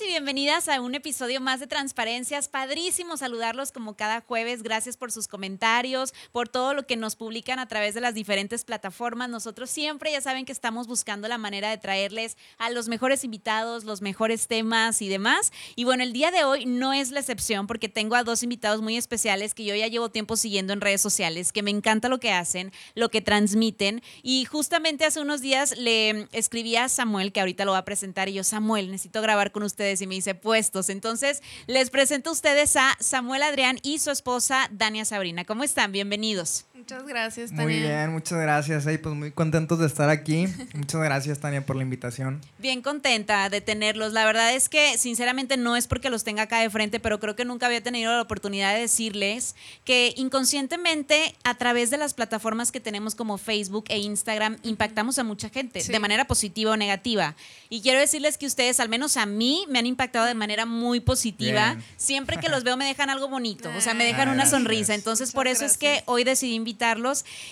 Y bienvenidas a un episodio más de Transparencias. Padrísimo saludarlos como cada jueves. Gracias por sus comentarios, por todo lo que nos publican a través de las diferentes plataformas. Nosotros siempre ya saben que estamos buscando la manera de traerles a los mejores invitados, los mejores temas y demás. Y bueno, el día de hoy no es la excepción porque tengo a dos invitados muy especiales que yo ya llevo tiempo siguiendo en redes sociales, que me encanta lo que hacen, lo que transmiten. Y justamente hace unos días le escribí a Samuel, que ahorita lo va a presentar, y yo, Samuel, necesito grabar con y me dice puestos. Entonces, les presento a ustedes a Samuel Adrián y su esposa Dania Sabrina. ¿Cómo están? Bienvenidos. Muchas gracias, Tania. Muy bien, muchas gracias. pues muy contentos de estar aquí. muchas gracias, Tania, por la invitación. Bien contenta de tenerlos. La verdad es que, sinceramente, no es porque los tenga acá de frente, pero creo que nunca había tenido la oportunidad de decirles que inconscientemente, a través de las plataformas que tenemos como Facebook e Instagram, impactamos a mucha gente de manera positiva o negativa. Y quiero decirles que ustedes, al menos a mí, me han impactado de manera muy positiva. Siempre que los veo, me dejan algo bonito. O sea, me dejan una sonrisa. Entonces, por eso es que hoy decidí invitar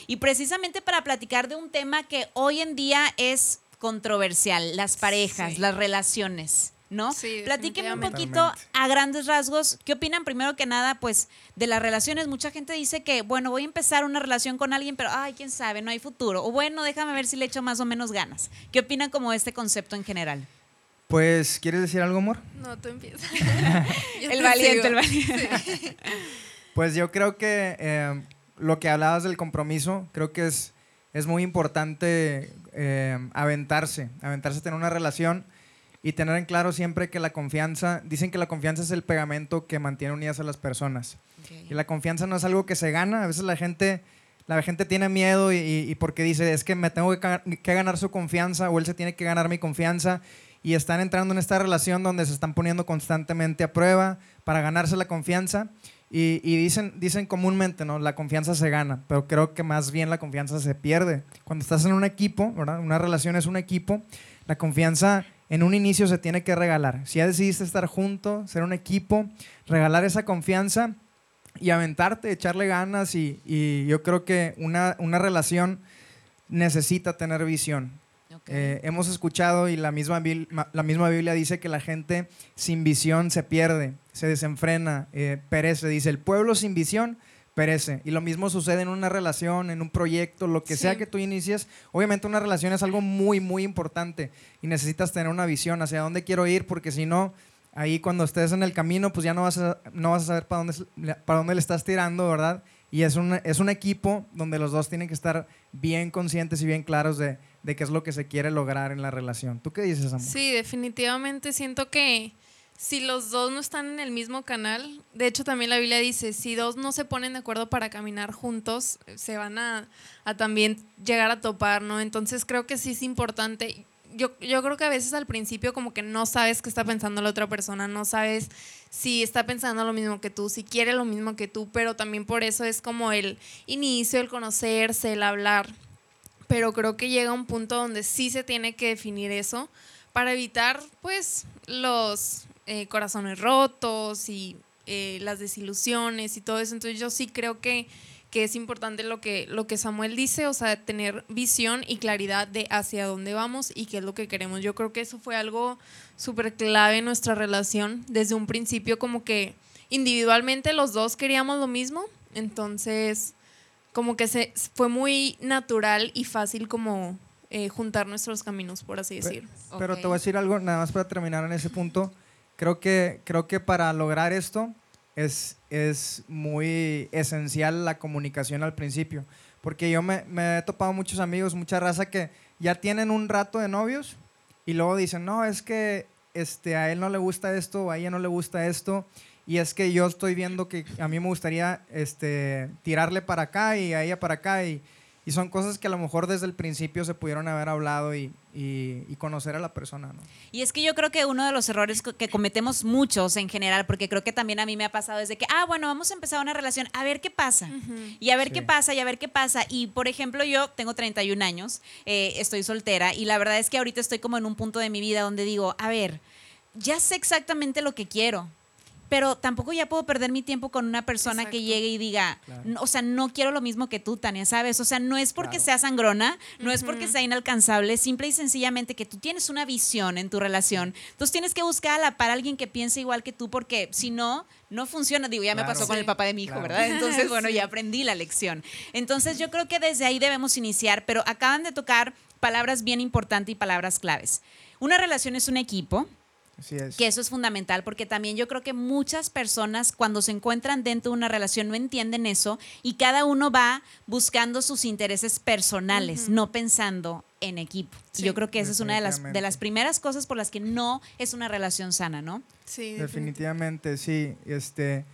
y precisamente para platicar de un tema que hoy en día es controversial, las parejas, las relaciones. ¿no? Sí, Platíquenme un poquito a grandes rasgos, ¿qué opinan primero que nada, pues, de las relaciones? Mucha gente dice que, bueno, voy a empezar una relación con alguien, pero, ay, quién sabe, no hay futuro. O bueno, déjame ver si le echo más o menos ganas. ¿Qué opinan como de este concepto en general? Pues, ¿quieres decir algo, amor? No, tú empiezas. el valiente, el valiente. Pues yo creo que eh, lo que hablabas del compromiso, creo que es, es muy importante eh, aventarse, aventarse a tener una relación y tener en claro siempre que la confianza, dicen que la confianza es el pegamento que mantiene unidas a las personas. Y la confianza no es algo que se gana, a veces la gente, la gente tiene miedo y, porque dice, es que me tengo que, que ganar su confianza o él se tiene que ganar mi confianza y están entrando en esta relación donde se están poniendo constantemente a prueba para ganarse la confianza. Y, dicen, dicen comúnmente, ¿no? La confianza se gana, pero creo que más bien la confianza se pierde. Cuando estás en un equipo, ¿verdad? Una relación es un equipo, la confianza en un inicio se tiene que regalar. Si ya decidiste estar junto, ser un equipo, regalar esa confianza y aventarte, echarle ganas y, yo creo que una, una relación necesita tener visión. Eh, hemos escuchado y la misma, la misma Biblia dice que la gente sin visión se pierde, se desenfrena, eh, perece. Dice, el pueblo sin visión perece. Y lo mismo sucede en una relación, en un proyecto, lo que sea que tú inicies. Obviamente una relación es algo muy, muy importante y necesitas tener una visión hacia dónde quiero ir porque si no, ahí cuando estés en el camino, pues ya no vas a, no vas a saber para dónde, para dónde le estás tirando, ¿verdad? Y es un, es un equipo donde los dos tienen que estar bien conscientes y bien claros de de qué es lo que se quiere lograr en la relación. ¿Tú qué dices, amor? Sí, definitivamente siento que si los dos no están en el mismo canal, de hecho también la Biblia dice, si dos no se ponen de acuerdo para caminar juntos, se van a, también llegar a topar, ¿no? Entonces creo que sí es importante. Yo, yo creo que a veces al principio como que no sabes qué está pensando la otra persona, no sabes si está pensando lo mismo que tú, si quiere lo mismo que tú, pero también por eso es como el inicio, el conocerse, el hablar pero creo que llega un punto donde sí se tiene que definir eso para evitar pues los eh, corazones rotos y eh, las desilusiones y todo eso. Entonces yo sí creo que, que es importante lo que, lo que Samuel dice, o sea, tener visión y claridad de hacia dónde vamos y qué es lo que queremos. Yo creo que eso fue algo súper clave en nuestra relación. Desde un principio como que individualmente los dos queríamos lo mismo, entonces como que se, fue muy natural y fácil como eh, juntar nuestros caminos, por así decir. Pero, te voy a decir algo, nada más para terminar en ese punto. Creo que, creo que para lograr esto es, es muy esencial la comunicación al principio. Porque yo me, me he topado muchos amigos, mucha raza que ya tienen un rato de novios y luego dicen, no, es que este, a él no le gusta esto o a ella no le gusta esto y es que yo estoy viendo que a mí me gustaría este, tirarle para acá y a ella para acá y, y son cosas que a lo mejor desde el principio se pudieron haber hablado y, y, y conocer a la persona, ¿no? Y es que yo creo que uno de los errores que cometemos muchos en general, porque creo que también a mí me ha pasado desde que, ah, bueno, vamos a empezar una relación, a ver qué pasa. Y a ver Sí. qué pasa, y a ver qué pasa. Y por ejemplo, yo tengo 31 años, eh, estoy soltera, y la verdad es que ahorita estoy como en un punto de mi vida donde digo, a ver, ya sé exactamente lo que quiero. Pero tampoco ya puedo perder mi tiempo con una persona que llegue y diga, Claro. "No, o sea, no quiero lo mismo que tú, Tania, ¿sabes? O sea, no es porque Claro. sea sangrona, no es porque sea inalcanzable, simple y sencillamente que tú tienes una visión en tu relación. Entonces tienes que buscar a la par a alguien que piense igual que tú, porque si no, no funciona. Digo, ya me pasó con Sí. el papá de mi hijo. ¿verdad? Entonces, bueno, Sí. ya aprendí la lección. Entonces, yo creo que desde ahí debemos iniciar, pero acaban de tocar palabras bien importantes y palabras claves. Una relación es un equipo, Así es. que eso es fundamental porque también yo creo que muchas personas cuando se encuentran dentro de una relación no entienden eso y cada uno va buscando sus intereses personales, no pensando en equipo. Sí. yo creo que esa es una de las, de las primeras cosas por las que no es una relación sana, ¿no? Sí, Definitivamente, sí. Este,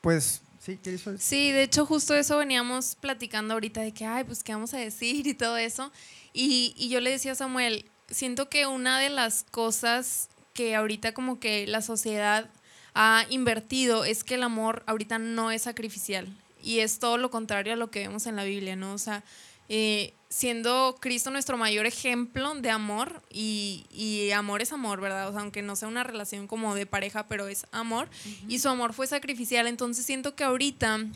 pues, sí, ¿qué hizo? Sí, de hecho justo eso veníamos platicando ahorita de que, ay, pues qué vamos a decir y todo eso. Y, y yo le decía a Samuel, siento que una de las cosas que ahorita como que la sociedad ha invertido es que el amor ahorita no es sacrificial. Y es todo lo contrario a lo que vemos en la Biblia, ¿no? O sea, eh, siendo Cristo nuestro mayor ejemplo de amor, y, y amor es amor, ¿verdad? O sea, aunque no sea una relación como de pareja, pero es amor, y su amor fue sacrificial, entonces siento que ahorita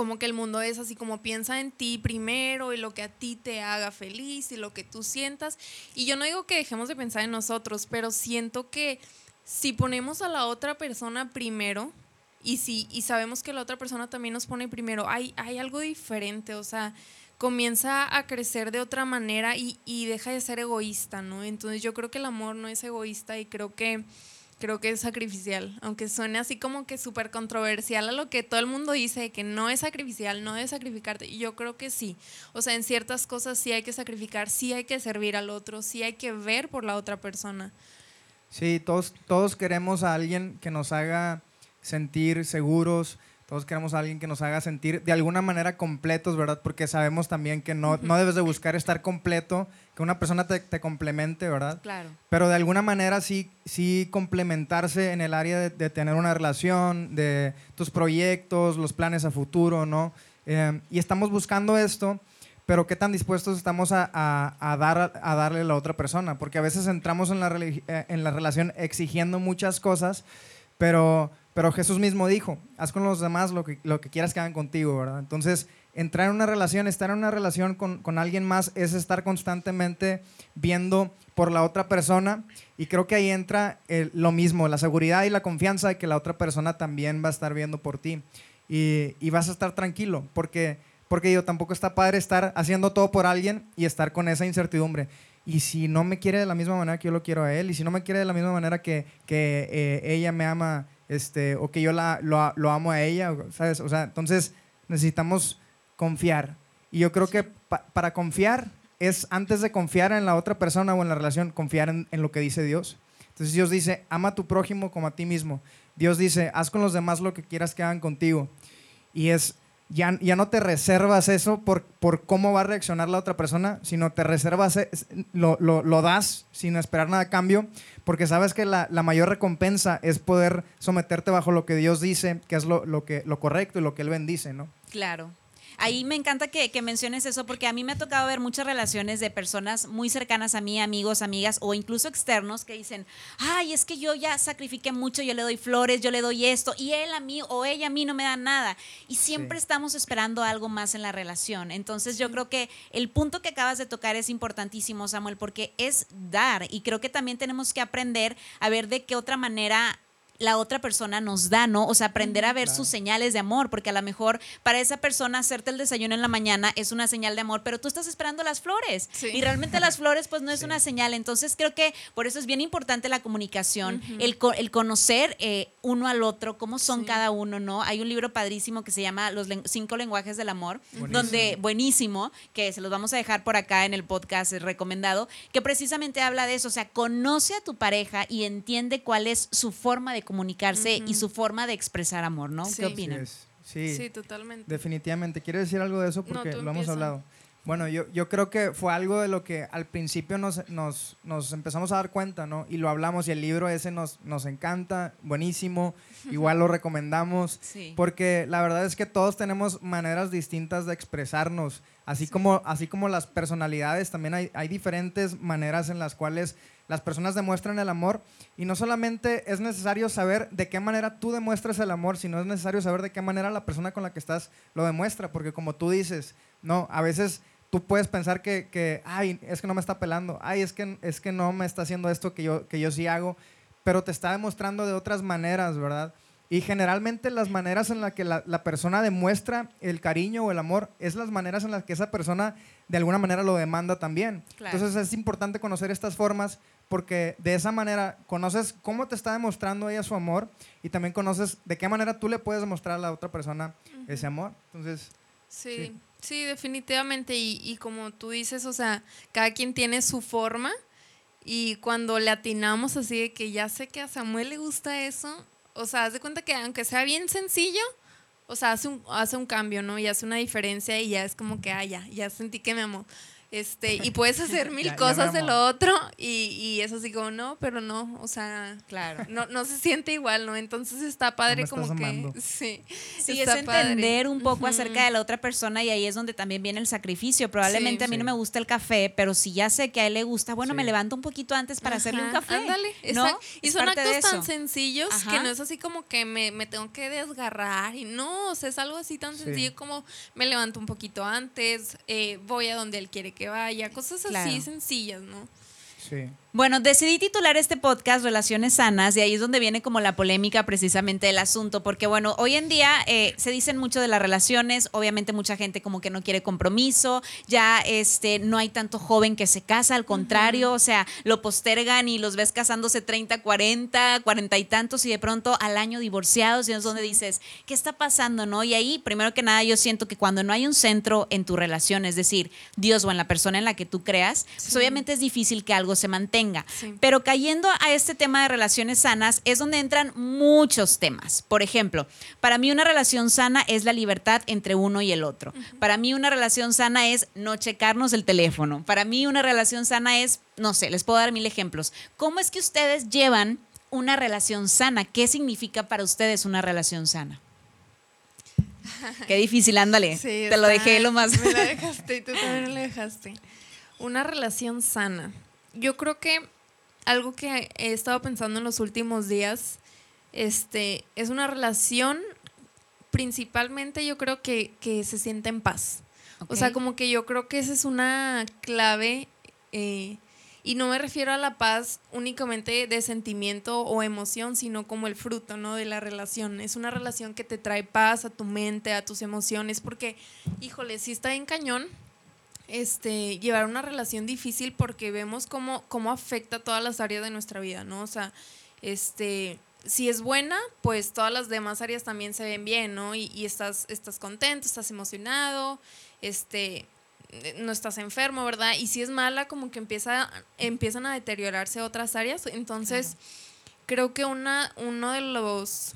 como que el mundo es así como piensa en ti primero y lo que a ti te haga feliz y lo que tú sientas. Y yo no digo que dejemos de pensar en nosotros, pero siento que si ponemos a la otra persona primero y si y sabemos que la otra persona también nos pone primero, hay, hay algo diferente, o sea, comienza a crecer de otra manera y, y deja de ser egoísta, ¿no? Entonces yo creo que el amor no es egoísta y creo que creo que es sacrificial, aunque suene así como que súper controversial a lo que todo el mundo dice, que no es sacrificial, no debes sacrificarte, yo creo que sí, o sea, en ciertas cosas sí hay que sacrificar, sí hay que servir al otro, sí hay que ver por la otra persona. Sí, todos, todos queremos a alguien que nos haga sentir seguros, todos queremos a alguien que nos haga sentir de alguna manera completos, ¿verdad? Porque sabemos también que no, no debes de buscar estar completo, que una persona te, te complemente, ¿verdad? Claro. Pero de alguna manera sí, sí complementarse en el área de, de tener una relación, de tus proyectos, los planes a futuro, ¿no? Eh, y estamos buscando esto, pero qué tan dispuestos estamos a, a- a dar, a darle a la otra persona, porque a veces entramos en la, eh, en la relación exigiendo muchas cosas, pero, pero Jesús mismo dijo, haz con los demás lo que, lo que quieras que hagan contigo, ¿verdad? Entonces, entrar en una relación, estar en una relación con, con alguien más es estar constantemente viendo por la otra persona y creo que ahí entra el- lo mismo, la seguridad y la confianza de que la otra persona también va a estar viendo por ti y, y vas a estar tranquilo porque, porque yo tampoco está padre estar haciendo todo por alguien y estar con esa incertidumbre. Y si no me quiere de la misma manera que yo lo quiero a él, y si no me quiere de la misma manera que, que eh, ella me ama, este, o que yo la, lo, lo amo a ella, ¿sabes? O sea, entonces necesitamos confiar. Y yo creo que pa- para confiar es antes de confiar en la otra persona o en la relación, confiar en, en lo que dice Dios. Entonces Dios dice, ama a tu prójimo como a ti mismo. Dios dice, haz con los demás lo que quieras que hagan contigo. Y es, ya, ya no te reservas eso por, por cómo va a reaccionar la otra persona, sino te reservas, eh, lo, lo, lo das sin esperar nada a cambio, porque sabes que la, la mayor recompensa es poder someterte bajo lo que Dios dice, que es lo, lo, que, lo correcto y lo que Él bendice, ¿no? Claro. Ahí me encanta que, que menciones eso porque a mí me ha tocado ver muchas relaciones de personas muy cercanas a mí, amigos, amigas o incluso externos que dicen, ay, es que yo ya sacrifiqué mucho, yo le doy flores, yo le doy esto y él a mí o ella a mí no me da nada. Y siempre Sí. estamos esperando algo más en la relación. Entonces yo creo que el punto que acabas de tocar es importantísimo, Samuel, porque es dar y creo que también tenemos que aprender a ver de qué otra manera la otra persona nos da, ¿no? O sea, aprender a ver Claro. sus señales de amor, porque a lo mejor para esa persona hacerte el desayuno en la mañana es una señal de amor, pero tú estás esperando las flores Sí. y realmente las flores pues no es Sí. una señal. Entonces creo que por eso es bien importante la comunicación, el, co- el conocer eh, uno al otro, cómo son Sí. cada uno, ¿no? Hay un libro padrísimo que se llama Los len- cinco lenguajes del amor, Buenísimo. donde buenísimo, que se los vamos a dejar por acá en el podcast es recomendado, que precisamente habla de eso, o sea, conoce a tu pareja y entiende cuál es su forma de comunicarse y su forma de expresar amor, ¿no? Sí. ¿Qué opinan? Sí, Sí, totalmente. definitivamente. ¿Quieres decir algo de eso? No, Porque tú lo hemos hablado. Bueno, yo, yo creo que fue algo de lo que al principio nos, nos, nos empezamos a dar cuenta, ¿no? Y lo hablamos y el libro ese nos, nos encanta, buenísimo, igual lo recomendamos. Sí. Porque la verdad es que todos tenemos maneras distintas de expresarnos. Así, como, así como las personalidades, también hay, hay diferentes maneras en las cuales las personas demuestran el amor. Y no solamente es necesario saber de qué manera tú demuestras el amor, sino es necesario saber de qué manera la persona con la que estás lo demuestra. Porque como tú dices, no, a veces tú puedes pensar que, que, ay, es que no me está pelando, ay, es que, es que no me está haciendo esto que yo, que yo sí hago, pero te está demostrando de otras maneras, ¿verdad? Y generalmente las maneras en las que la, la persona demuestra el cariño o el amor es las maneras en las que esa persona de alguna manera lo demanda también. Claro. Entonces es importante conocer estas formas porque de esa manera conoces cómo te está demostrando ella su amor y también conoces de qué manera tú le puedes demostrar a la otra persona ese amor. Entonces, Sí, Sí. sí, definitivamente. Y, y como tú dices, o sea, cada quien tiene su forma. Y cuando le atinamos así de que ya sé que a Samuel le gusta eso, o sea, haz de cuenta que aunque sea bien sencillo, o sea, hace un, hace un cambio, ¿no? Y hace una diferencia y ya es como que, ah, ya, ya sentí que me amó. Este, y puedes hacer mil Ya- ya cosas de lo otro y, y es así como, no, pero no, o sea, Claro. no, no se siente igual, ¿no? Entonces está padre como que, sí. Sí, está es padre. entender un poco acerca de la otra persona y ahí es donde también viene el sacrificio. Probablemente Sí. a mí no me gusta el café, pero si ya sé que a él le gusta, bueno, Sí. me levanto un poquito antes para hacerle un café. Ándale, ¿no? exacto. Y son actos tan eso. sencillos que no es así como que me, me tengo que desgarrar. Y no, o sea, es algo así tan Sí. sencillo como me levanto un poquito antes, eh, voy a donde él quiere que vaya, cosas Claro. así sencillas, ¿no? Sí. Bueno, decidí titular este podcast Relaciones Sanas y ahí es donde viene como la polémica precisamente del asunto, porque bueno, hoy en día eh, se dicen mucho de las relaciones, obviamente mucha gente como que no quiere compromiso, ya este, no hay tanto joven que se casa, al contrario, o sea, lo postergan y los ves casándose 30, 40, 40 y tantos y de pronto al año divorciados y es donde dices, ¿qué está pasando? no? Y ahí, primero que nada, yo siento que cuando no hay un centro en tu relación, es decir, Dios o en la persona en la que tú creas, pues obviamente es difícil que algo se mantenga. Sí. Pero cayendo a este tema de relaciones sanas es donde entran muchos temas. Por ejemplo, para mí una relación sana es la libertad entre uno y el otro. Para mí una relación sana es no checarnos el teléfono. Para mí una relación sana es, no sé, les puedo dar mil ejemplos. ¿Cómo es que ustedes llevan una relación sana? ¿Qué significa para ustedes una relación sana? Qué difícil, ándale. Sí, Te lo dejé lo más. Me la dejaste y tú también la dejaste. Una relación sana. Yo creo que algo que he estado pensando en los últimos días este, es una relación principalmente yo creo que, que se siente en paz. O sea, como que yo creo que esa es una clave eh, y no me refiero a la paz únicamente de sentimiento o emoción, sino como el fruto, ¿no? De la relación. Es una relación que te trae paz a tu mente, a tus emociones, porque, híjole, sí está en cañón este, llevar una relación difícil porque vemos cómo, cómo afecta todas las áreas de nuestra vida, ¿no? O sea, este, si es buena, pues todas las demás áreas también se ven bien, ¿no? Y, y estás, estás contento, estás emocionado, este, eh, no estás enfermo, ¿verdad? Y si es mala, como que empieza, empiezan a deteriorarse otras áreas. Entonces, creo que una, uno de los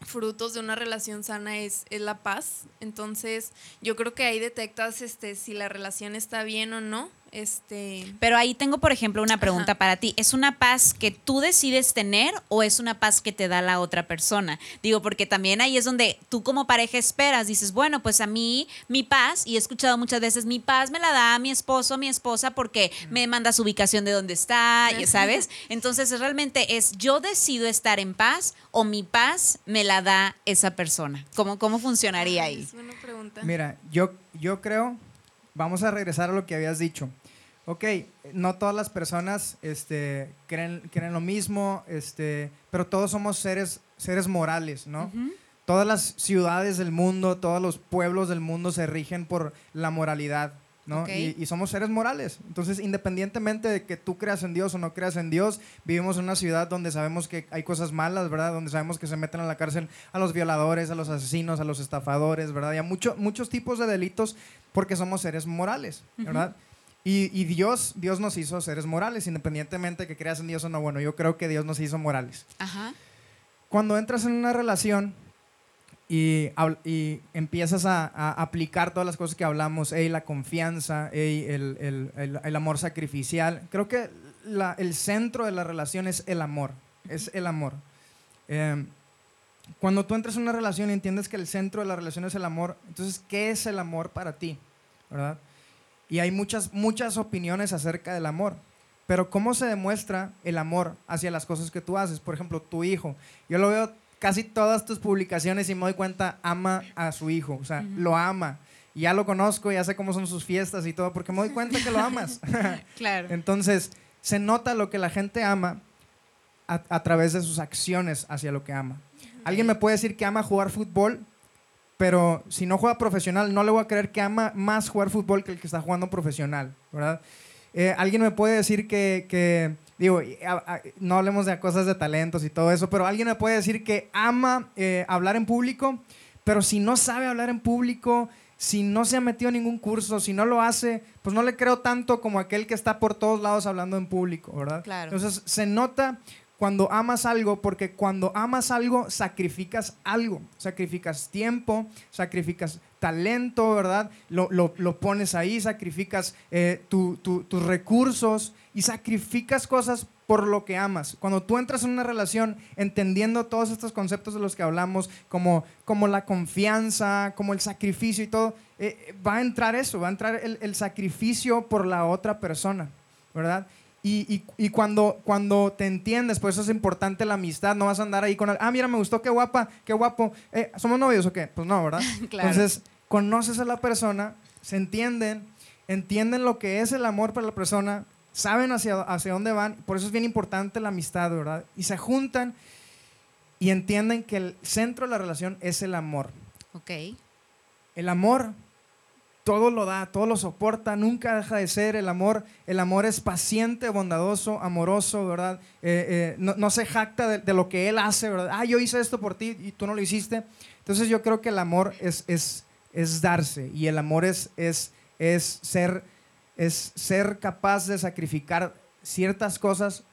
frutos de una relación sana es, es la paz. Entonces, yo creo que ahí detectas este, si la relación está bien o no. Este, Pero ahí tengo, por ejemplo, una pregunta Ajá. para ti. ¿Es una paz que tú decides tener o es una paz que te da la otra persona? Digo, porque también ahí es donde tú como pareja esperas, dices, bueno, pues a mí mi paz, y he escuchado muchas veces, mi paz me la da mi esposo, mi esposa, porque me manda su ubicación de dónde está, y- ¿sabes? Entonces, es realmente es yo decido estar en paz o mi paz me la da esa persona. ¿Cómo, cómo funcionaría ahí? Es buena pregunta. Mira, yo, yo creo, vamos a regresar a lo que habías dicho. Ok, no todas las personas este, creen, creen lo mismo, este, pero todos somos seres, seres morales, ¿no? Todas las ciudades del mundo, todos los pueblos del mundo se rigen por la moralidad, ¿no? Y, y somos seres morales. Entonces, independientemente de que tú creas en Dios o no creas en Dios, vivimos en una ciudad donde sabemos que hay cosas malas, ¿verdad? Donde sabemos que se meten a la cárcel a los violadores, a los asesinos, a los estafadores, ¿verdad? Y a mucho- muchos tipos de delitos porque somos seres morales, ¿verdad? Y, y Dios, Dios nos hizo seres morales, independientemente de que creas en Dios o no. Bueno, yo creo que Dios nos hizo morales Ajá. cuando entras en una relación, y, y empiezas a, a aplicar todas las cosas que hablamos, ey, la confianza, ey, el, el- el- el amor sacrificial. Creo que la- el centro de la relación es el amor, es el amor. Eh, cuando tú entras en una relación y entiendes que el centro de la relación es el amor, entonces, ¿qué es el amor para ti? ¿Verdad? Y hay muchas, muchas opiniones acerca del amor. Pero ¿cómo se demuestra el amor hacia las cosas que tú haces? Por ejemplo, tu hijo. Yo lo veo casi todas tus publicaciones y me doy cuenta, ama a su hijo. O sea, lo ama. Y ya lo conozco, ya sé cómo son sus fiestas y todo, porque me doy cuenta que lo amas. Claro. Entonces, se nota lo que la gente ama a, a través de sus acciones hacia lo que ama. Alguien me puede decir que ama jugar fútbol, pero si no juega profesional, no le voy a creer que ama más jugar fútbol que el que está jugando profesional, ¿verdad? Eh, alguien me puede decir que, que- digo, a- no hablemos de cosas de talentos y todo eso, pero alguien me puede decir que ama eh, hablar en público, pero si no sabe hablar en público, si no se ha metido en ningún curso, si no lo hace, pues no le creo tanto como aquel que está por todos lados hablando en público, ¿verdad? Claro. Entonces se nota cuando amas algo, porque cuando amas algo, sacrificas algo. Sacrificas tiempo, sacrificas talento, ¿verdad? Lo, lo- lo pones ahí, sacrificas eh, tu- tu- tus recursos y sacrificas cosas por lo que amas. Cuando tú entras en una relación entendiendo todos estos conceptos de los que hablamos, como, como la confianza, como el sacrificio y todo, eh, va a entrar eso, va a entrar el, el sacrificio por la otra persona, ¿verdad? Y, y- y cuando, cuando te entiendes, por eso es importante la amistad, no vas a andar ahí con, el, ah, mira, me gustó, qué guapa, qué guapo, Eh, ¿somos novios o qué? Pues no, ¿verdad? Claro. Entonces, conoces a la persona, se entienden, entienden lo que es el amor para la persona, saben hacia, hacia dónde van, por eso es bien importante la amistad, ¿verdad? Y se juntan y entienden que el centro de la relación es el amor. Ok. El amor todo lo da, todo lo soporta, nunca deja de ser el amor. El amor es paciente, bondadoso, amoroso, ¿verdad? Eh, eh, no, se jacta de, de lo que él hace, ¿verdad? Ah, yo hice esto por ti y tú no lo hiciste. Entonces yo creo que el amor es, es, es darse y el amor es, es, es, ser, es ser capaz de sacrificar ciertas cosas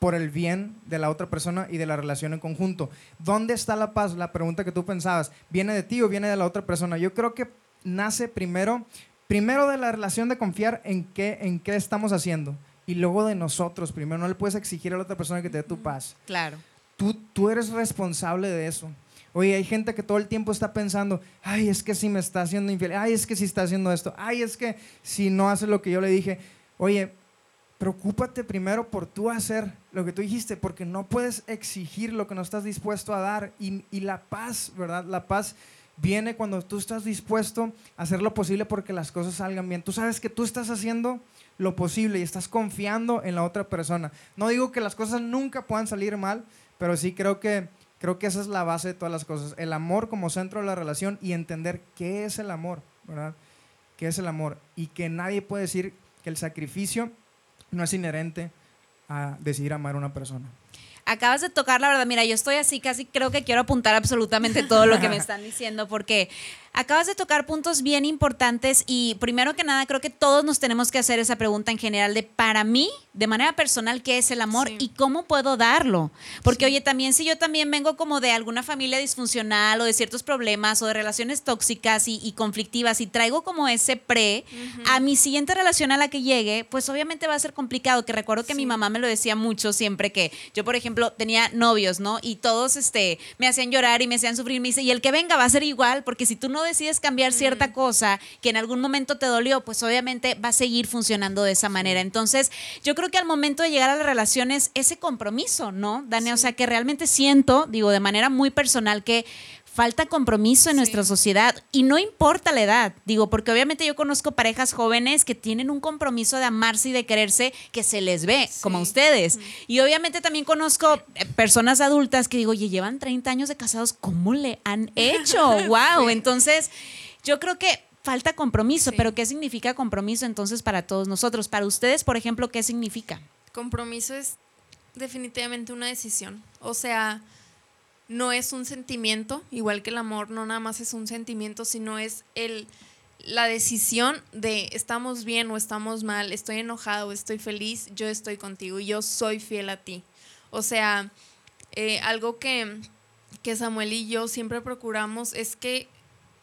por el bien de la otra persona y de la relación en conjunto. ¿Dónde está la paz? La pregunta que tú pensabas, ¿viene de ti o viene de la otra persona? Yo creo que nace primero, primero de la relación de confiar en qué, en qué estamos haciendo y luego de nosotros. Primero no le puedes exigir a la otra persona que te dé tu paz. Claro. Tú, tú eres responsable de eso. Oye, hay gente que todo el tiempo está pensando, ay, es que si me está haciendo infiel, ay, es que si está haciendo esto, ay, es que si no hace lo que yo le dije. Oye, preocúpate primero por tú hacer lo que tú dijiste, porque no puedes exigir lo que no estás dispuesto a dar. Y, y la paz, ¿verdad? La paz viene cuando tú estás dispuesto a hacer lo posible porque las cosas salgan bien. Tú sabes que tú estás haciendo lo posible y estás confiando en la otra persona. No digo que las cosas nunca puedan salir mal, pero sí creo que creo que esa es la base de todas las cosas. El amor como centro de la relación y entender qué es el amor, ¿verdad? ¿Qué es el amor? Y que nadie puede decir que el sacrificio no es inherente a decidir amar a una persona. Acabas de tocar la verdad, mira, yo estoy así, casi creo que quiero apuntar absolutamente todo lo que me están diciendo, porque acabas de tocar puntos bien importantes y primero que nada creo que todos nos tenemos que hacer esa pregunta en general de para mí, de manera personal, ¿qué es el amor Sí. y cómo puedo darlo? Porque oye, también si yo también vengo como de alguna familia disfuncional o de ciertos problemas o de relaciones tóxicas y, y conflictivas y traigo como ese pre a mi siguiente relación a la que llegue, pues obviamente va a ser complicado, que recuerdo que mi mamá me lo decía mucho siempre que yo, por ejemplo, tenía novios, ¿no? Y todos este, me hacían llorar y me hacían sufrir. Me dice, y el que venga va a ser igual, porque si tú no decides cambiar cierta cosa que en algún momento te dolió, pues obviamente va a seguir funcionando de esa manera. Entonces, yo creo que al momento de llegar a las relaciones, ese compromiso, ¿no, Dani? O sea, que realmente siento, digo, de manera muy personal, que falta compromiso en Sí. nuestra sociedad y no importa la edad, digo, porque obviamente yo conozco parejas jóvenes que tienen un compromiso de amarse y de quererse que se les ve, como a ustedes. Y obviamente también conozco eh, personas adultas que digo, oye, llevan 30 años de casados, ¿cómo le han hecho? ¡Wow! Entonces, yo creo que falta compromiso, pero ¿qué significa compromiso entonces para todos nosotros? Para ustedes, por ejemplo, ¿qué significa? Compromiso es definitivamente una decisión. O sea, no es un sentimiento, igual que el amor, no nada más es un sentimiento, sino es el la decisión de estamos bien o estamos mal, estoy enojado o estoy feliz, yo estoy contigo y yo soy fiel a ti. O sea, eh, algo que que Samuel y yo siempre procuramos es que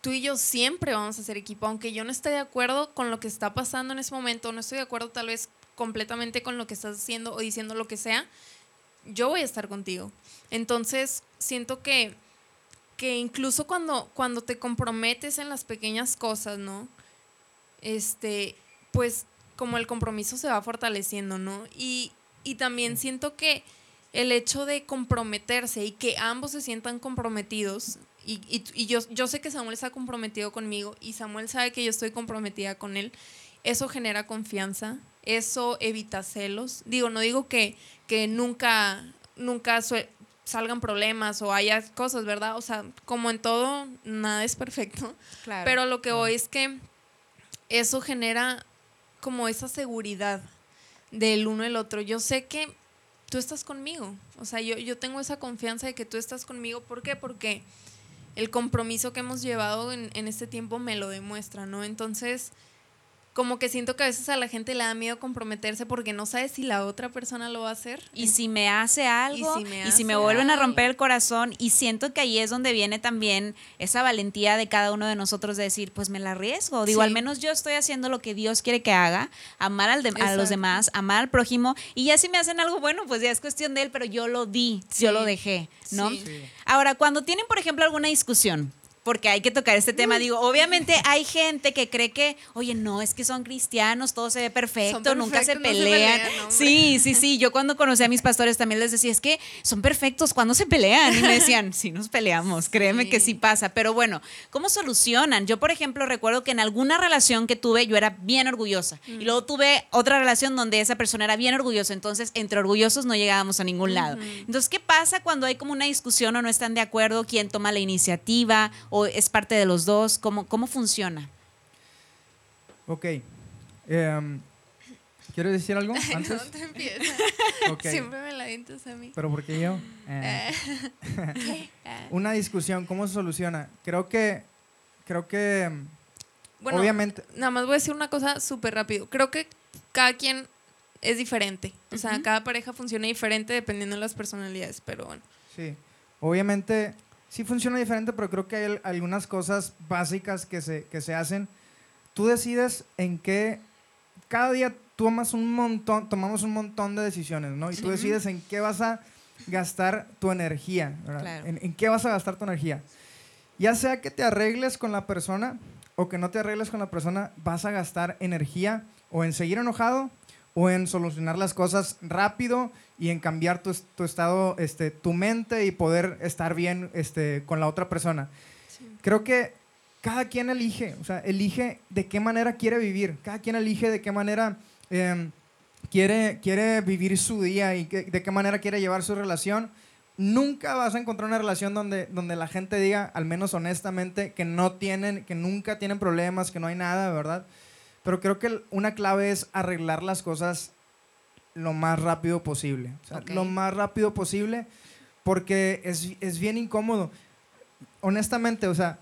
tú y yo siempre vamos a ser equipo, aunque yo no esté de acuerdo con lo que está pasando en ese momento, no estoy de acuerdo tal vez completamente con lo que estás haciendo o diciendo lo que sea, yo voy a estar contigo. Entonces, siento que, que incluso cuando, cuando te comprometes en las pequeñas cosas, ¿no? Este, pues como el compromiso se va fortaleciendo, ¿no? Y, y también siento que el hecho de comprometerse y que ambos se sientan comprometidos, y, y, y, yo, yo sé que Samuel está comprometido conmigo y Samuel sabe que yo estoy comprometida con él, eso genera confianza, eso evita celos. Digo, no digo que, que nunca, nunca salgan problemas o haya cosas, ¿verdad? O sea, como en todo, nada es perfecto. Claro. Pero lo que voy es que eso genera como esa seguridad del uno el otro. Yo sé que tú estás conmigo. O sea, yo, yo tengo esa confianza de que tú estás conmigo. ¿Por qué? Porque el compromiso que hemos llevado en, en este tiempo me lo demuestra, ¿no? Entonces, como que siento que a veces a la gente le da miedo comprometerse porque no sabe si la otra persona lo va a hacer. Y si me hace algo, y si me, vuelven a romper el corazón, y siento que ahí es donde viene también esa valentía de cada uno de nosotros de decir, pues me la arriesgo. Digo, al menos yo estoy haciendo lo que Dios quiere que haga, amar al a los demás, amar al prójimo, y ya si me hacen algo bueno, pues ya es cuestión de él, pero yo lo di, yo lo dejé, ¿no? Ahora, cuando tienen, por ejemplo, alguna discusión, porque hay que tocar este tema. Digo, obviamente hay gente que cree que, oye, no, es que son cristianos, todo se ve perfecto, nunca se pelean. sí, sí, sí. Yo cuando conocí a mis pastores también les decía, es que son perfectos cuando se pelean. Y me decían, sí, nos peleamos, créeme que sí pasa. Pero bueno, ¿cómo solucionan? Yo, por ejemplo, recuerdo que en alguna relación que tuve, yo era bien orgullosa. Y luego tuve otra relación donde esa persona era bien orgullosa. Entonces, entre orgullosos no llegábamos a ningún lado. Entonces, ¿qué pasa cuando hay como una discusión o no están de acuerdo? ¿Quién toma la iniciativa? ¿O es parte de los dos? ¿Cómo, cómo funciona? Ok. Em, ¿Quieres decir algo antes? no te empiezas. Siempre me la dices a mí. ¿Pero por qué yo? Eh. Una discusión, ¿cómo se soluciona? Creo que, creo que, em, bueno, obviamente... Nada más voy a decir una cosa súper rápido. Creo que cada quien es diferente. O sea, cada pareja funciona diferente dependiendo de las personalidades, pero bueno. Sí, obviamente sí funciona diferente, pero creo que hay algunas cosas básicas que se, que se hacen. Tú decides en qué, cada día tomas un montón, tomamos un montón de decisiones, ¿no? Y tú decides en qué vas a gastar tu energía, ¿verdad? En, en, qué vas a gastar tu energía. Ya sea que te arregles con la persona o que no te arregles con la persona, vas a gastar energía o en seguir enojado o en solucionar las cosas rápido y en cambiar tu, tu, estado, este, tu mente y poder estar bien este, con la otra persona. Creo que cada quien elige, o sea, elige de qué manera quiere vivir, cada quien elige de qué manera em, quiere, quiere vivir su día y de qué manera quiere llevar su relación. Nunca vas a encontrar una relación donde, donde la gente diga, al menos honestamente, que no tienen, que nunca tienen problemas, que no hay nada, ¿verdad? Pero creo que una clave es arreglar las cosas lo más rápido posible. Lo más rápido posible porque es, es, bien incómodo. Honestamente, o sea,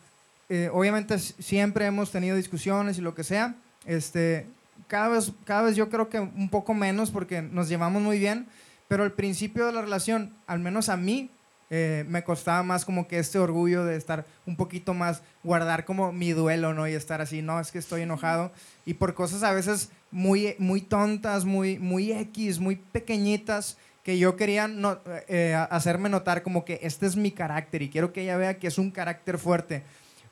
eh, obviamente siempre hemos tenido discusiones y lo que sea. Este, cada, vez, cada vez yo creo que un poco menos porque nos llevamos muy bien, pero al principio de la relación, al menos a mí, eh, me costaba más como que este orgullo de estar un poquito más, guardar como mi duelo, ¿no? Y estar así, no, es que estoy enojado. Y por cosas a veces muy, muy tontas, muy, muy X, muy pequeñitas, que yo quería no, eh, hacerme notar como que este es mi carácter y quiero que ella vea que es un carácter fuerte.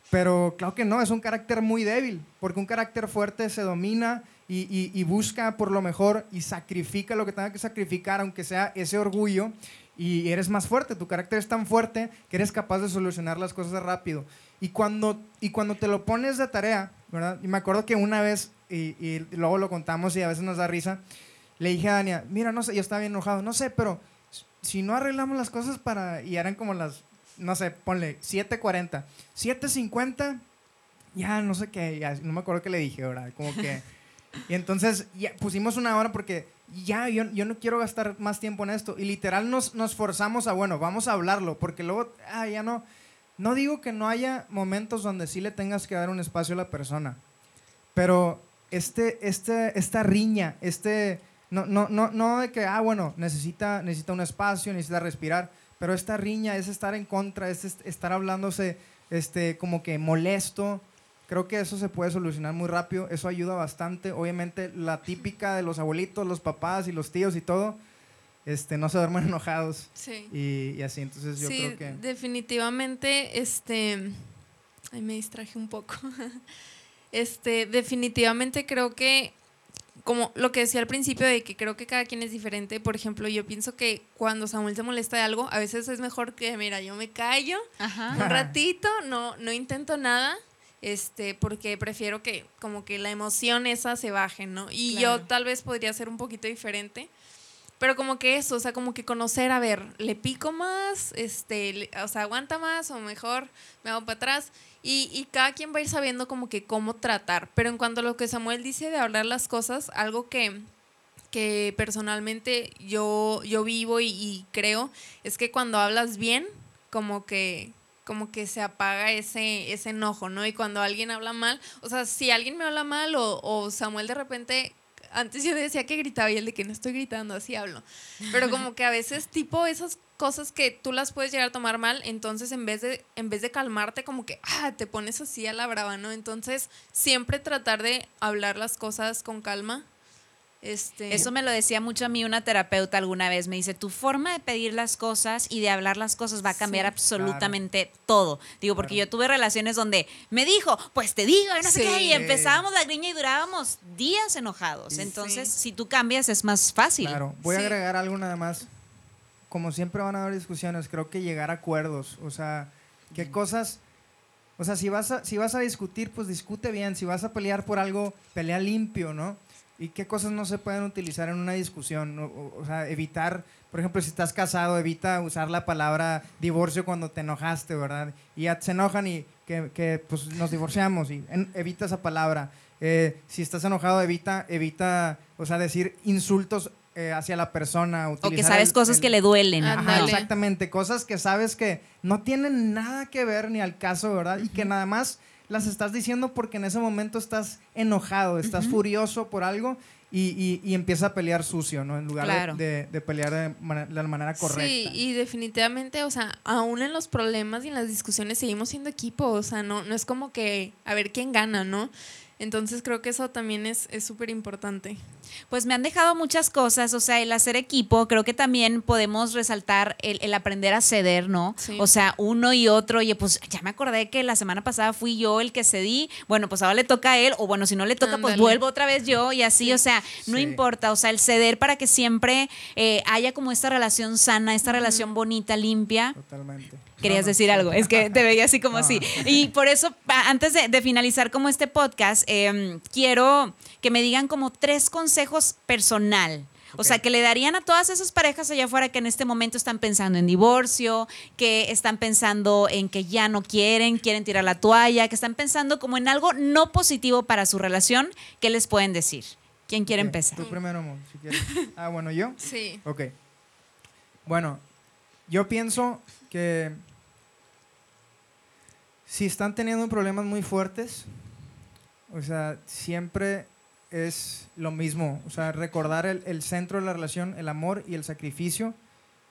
Pero claro que no, es un carácter muy débil, porque un carácter fuerte se domina y, y, y busca por lo mejor y sacrifica lo que tenga que sacrificar, aunque sea ese orgullo y eres más fuerte, tu carácter es tan fuerte que eres capaz de solucionar las cosas rápido. Y cuando, y cuando te lo pones de tarea. Y me acuerdo que una vez, y, y luego lo contamos y a veces nos da risa, le dije a Dania, mira, no sé, yo estaba bien enojado, no sé, pero si no arreglamos las cosas para, y eran como las, no sé, ponle 7.40, 7.50, ya no sé qué, ya, no me acuerdo qué le dije, ¿verdad? Como que... Y entonces ya pusimos una hora porque ya, yo, yo, no quiero gastar más tiempo en esto. Y literal nos, nos forzamos a, bueno, vamos a hablarlo, porque luego, ah, ya no. No digo que no haya momentos donde sí le tengas que dar un espacio a la persona, pero este, este, esta riña, este, no, no, no, no de que, ah, bueno, necesita, necesita un espacio, necesita respirar, pero esta riña es estar en contra, es est- estar hablándose este, como que molesto. Creo que eso se puede solucionar muy rápido, eso ayuda bastante. Obviamente la típica de los abuelitos, los papás y los tíos y todo, este, no se duermen enojados Sí. y, y así, entonces yo sí, creo que... definitivamente, este, ay, me distraje un poco. Este, definitivamente creo que, como lo que decía al principio de que creo que cada quien es diferente, por ejemplo, yo pienso que cuando Samuel se molesta de algo, a veces es mejor que, mira, yo me callo Ajá. un ratito, no, no intento nada, este, porque prefiero que como que la emoción esa se baje, ¿no? Y Claro. yo tal vez podría ser un poquito diferente. Pero como que eso, o sea, como que conocer, a ver, ¿le pico más? Este, le- o sea, ¿aguanta más? O mejor me hago para atrás. Y, y cada quien va a ir sabiendo como que cómo tratar. Pero en cuanto a lo que Samuel dice de hablar las cosas, algo que, que personalmente yo, yo vivo y, y creo es que cuando hablas bien, como que como que se apaga ese, ese enojo, ¿no? Y cuando alguien habla mal, o sea, si alguien me habla mal o, o Samuel de repente, antes yo decía que gritaba y él de que no estoy gritando, así hablo. Pero como que a veces tipo esas cosas que tú las puedes llegar a tomar mal, entonces en vez de, en vez de calmarte, como que, ah, te pones así a la brava, ¿no? Entonces, siempre tratar de hablar las cosas con calma. Este, Eso me lo decía mucho a mí una terapeuta alguna vez. Me dice, tu forma de pedir las cosas y de hablar las cosas va a cambiar Sí. absolutamente todo. Digo, porque Claro. yo tuve relaciones donde me dijo, pues te digo, y no sé Sí. qué, y empezábamos la griña y durábamos días enojados. Entonces, Sí. si tú cambias es más fácil. Claro, voy a agregar algo nada más. Como siempre van a haber discusiones, creo que llegar a acuerdos, o sea, qué cosas, o sea, si vas a, si vas a discutir, pues discute bien, si vas a pelear por algo, pelea limpio, ¿no? Y qué cosas no se pueden utilizar en una discusión, o, o- o sea, evitar, por ejemplo, si estás casado, evita usar la palabra divorcio cuando te enojaste, ¿verdad? Y ya se enojan y que, que, pues nos divorciamos y en- evita esa palabra. Eh, si estás enojado, evita, evita, o sea, decir insultos eh, hacia la persona. O que sabes el- cosas el- que le duelen. Ajá, exactamente, cosas que sabes que no tienen nada que ver ni al caso, ¿verdad? Y que nada más las estás diciendo porque en ese momento estás enojado, estás furioso por algo y, y, y empieza a pelear sucio, ¿no? En lugar de- Claro. de, de pelear de la manera correcta. Sí, y definitivamente, o sea, aún en los problemas y en las discusiones seguimos siendo equipo, o sea, no, no es como que a ver quién gana, ¿no? Entonces creo que eso también es es súper importante. Pues me han dejado muchas cosas, o sea, el hacer equipo, creo que también podemos resaltar el, el aprender a ceder, ¿no? Sí. O sea, uno y otro, oye, pues ya me acordé que la semana pasada fui yo el que cedí, bueno, pues ahora le toca a él, o bueno, si no le toca, pues vuelvo otra vez yo y así, Sí. o sea, no Sí. importa, o sea, el ceder para que siempre eh, haya como esta relación sana, esta relación bonita, limpia. Totalmente. Querías No, no, decir sí. algo, es que te veía así como No. así. Y por eso, antes de, de finalizar como este podcast, em, quiero que me digan como tres consejos personal. O sea, que le darían a todas esas parejas allá afuera que en este momento están pensando en divorcio, que están pensando en que ya no quieren, quieren tirar la toalla, que están pensando como en algo no positivo para su relación, ¿qué les pueden decir? ¿Quién quiere empezar? Tú primero, amor, si quieres. Ah, bueno, yo. Sí. Ok. Bueno, yo pienso que si están teniendo problemas muy fuertes, o sea, siempre es lo mismo. O sea, recordar el, el centro de la relación, el amor y el sacrificio,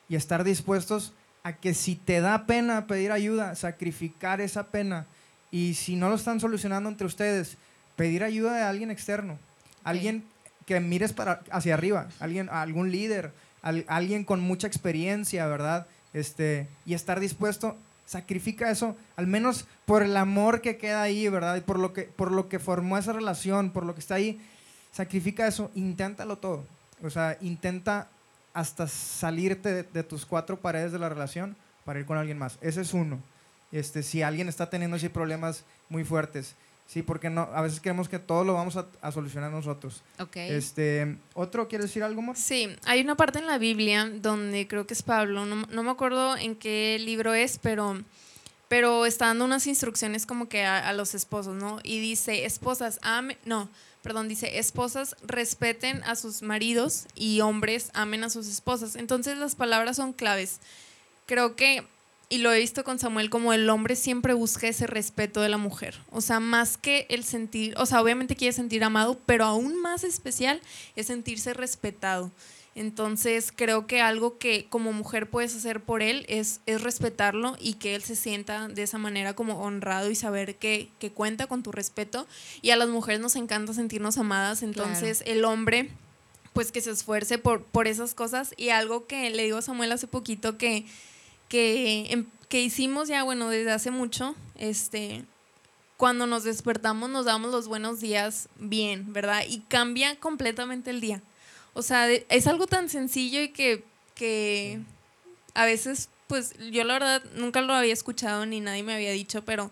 y estar dispuestos a que si te da pena pedir ayuda, sacrificar esa pena. Y si no lo están solucionando entre ustedes, pedir ayuda de alguien externo. Alguien que mires para, hacia arriba, alguien, algún líder, al- alguien con mucha experiencia, ¿verdad? Este, y estar dispuesto, sacrifica eso, al menos por el amor que queda ahí, ¿verdad? Y por lo que, por lo que formó esa relación, por lo que está ahí, sacrifica eso, inténtalo todo. O sea, intenta hasta salirte de, de tus cuatro paredes de la relación para ir con alguien más. Ese es uno. Este, si alguien está teniendo así problemas muy fuertes. Sí, porque no, a veces creemos que todo lo vamos a, a solucionar nosotros. Ok. Este, ¿Otro quiere decir algo más? Sí, hay una parte en la Biblia donde creo que es Pablo, no, no me acuerdo en qué libro es, pero, pero está dando unas instrucciones como que a, a los esposos, ¿no? Y dice, esposas, amen, no, perdón, dice, esposas respeten a sus maridos y hombres amen a sus esposas. Entonces las palabras son claves. Creo que, y lo he visto con Samuel, como el hombre siempre busca ese respeto de la mujer. O sea, más que el sentir, o sea, obviamente quiere sentir amado, pero aún más especial es sentirse respetado. Entonces creo que algo que como mujer puedes hacer por él es, es respetarlo y que él se sienta de esa manera como honrado y saber que, que cuenta con tu respeto. Y a las mujeres nos encanta sentirnos amadas, entonces el hombre pues que se esfuerce por, por esas cosas. Y algo que le digo a Samuel hace poquito que, que, em, que hicimos ya, bueno, desde hace mucho, este, cuando nos despertamos nos damos los buenos días bien, ¿verdad? Y cambia completamente el día. O sea, es algo tan sencillo y que, que a veces, pues yo la verdad nunca lo había escuchado ni nadie me había dicho, pero,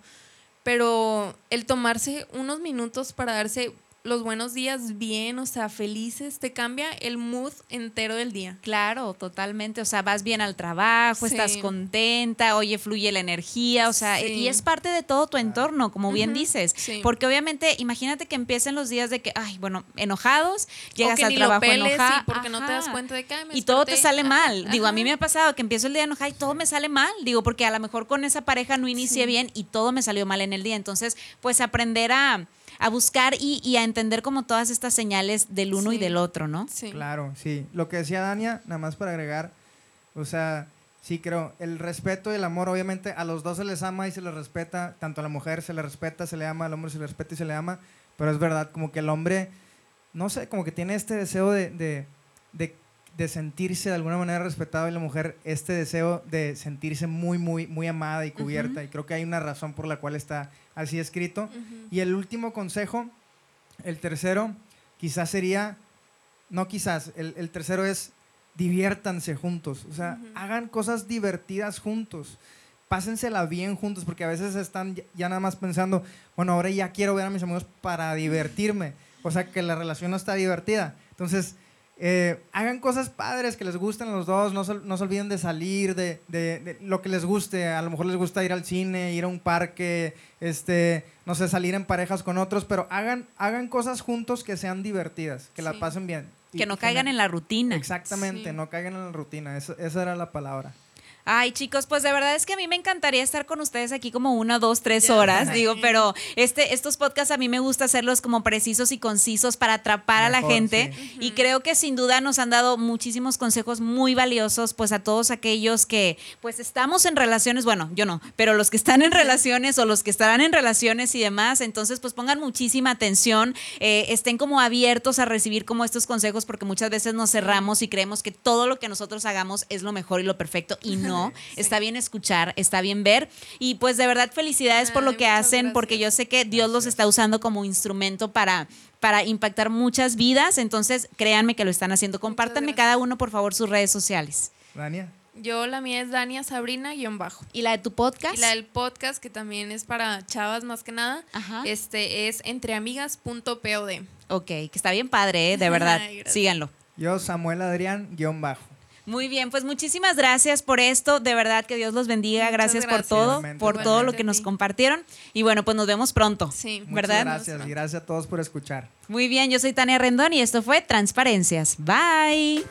pero el tomarse unos minutos para darse los buenos días bien, o sea, felices, te cambia el mood entero del día. Claro, totalmente. O sea, vas bien al trabajo, estás contenta, oye, fluye la energía, o sea, y es parte de todo tu entorno, como bien dices. Porque obviamente, imagínate que empiecen los días de que, ay, bueno, enojados, llegas al trabajo enojado. porque no te das cuenta de que Y todo te sale mal. Digo, a mí me ha pasado que empiezo el día enojada y todo me sale mal. Digo, porque a lo mejor con esa pareja no inicié bien y todo me salió mal en el día. Entonces, pues aprender a a buscar y, a entender como todas estas señales del uno y del otro, ¿no? Sí. Claro, sí. Lo que decía Dania, nada más para agregar, o sea, sí creo, el respeto y el amor, obviamente a los dos se les ama y se les respeta, tanto a la mujer se le respeta, se le ama, al hombre se le respeta y se le ama, pero es verdad, como que el hombre, no sé, como que tiene este deseo de, de, de de sentirse de alguna manera respetado y la mujer este deseo de sentirse muy, muy, muy amada y cubierta. Y creo que hay una razón por la cual está así escrito. Y el último consejo, el tercero, quizás sería, no quizás, el, tercero es diviértanse juntos. O sea, hagan cosas divertidas juntos. Pásensela bien juntos, porque a veces están ya nada más pensando, bueno, ahora ya quiero ver a mis amigos para divertirme. O sea, que la relación no está divertida. Entonces, eh, hagan cosas padres que les gusten a los dos, no se, no se olviden de salir, de, de, lo que les guste. A lo mejor les gusta ir al cine, ir a un parque, este, no sé, salir en parejas con otros, pero hagan, hagan cosas juntos que sean divertidas, que la pasen bien. Que no caigan en la rutina. Exactamente, no caigan en la rutina, esa era la palabra. Ay, chicos, pues de verdad es que a mí me encantaría estar con ustedes aquí como una, dos, tres horas, digo, pero este, estos podcasts a mí me gusta hacerlos como precisos y concisos para atrapar a la gente. y creo que sin duda nos han dado muchísimos consejos muy valiosos, pues a todos aquellos que pues estamos en relaciones, bueno, yo no, pero los que están en relaciones o los que estarán en relaciones y demás, entonces pues pongan muchísima atención, eh, estén como abiertos a recibir como estos consejos porque muchas veces nos cerramos y creemos que todo lo que nosotros hagamos es lo mejor y lo perfecto y no Está bien escuchar, está bien ver. Y pues de verdad felicidades por lo que hacen, porque yo sé que Dios los está usando como instrumento para para impactar muchas vidas, entonces créanme que lo están haciendo. Compártanme cada uno, por favor, sus redes sociales. Dania. Yo la mía es Dania Sabrina guion bajo. ¿Y la de tu podcast? Y la del podcast, que también es para chavas más que nada, este es entreamigas.pod. Ok, que está bien padre, ¿eh? de verdad. Síganlo. Yo, Samuel Adrián guion bajo. Muy bien, pues muchísimas gracias por esto. De verdad que Dios los bendiga. Gracias, por todo, por todo lo que nos compartieron. Y bueno, pues nos vemos pronto. Sí, ¿verdad? gracias y gracias a todos por escuchar. Muy bien, yo soy Tania Rendón y esto fue Transparencias. Bye.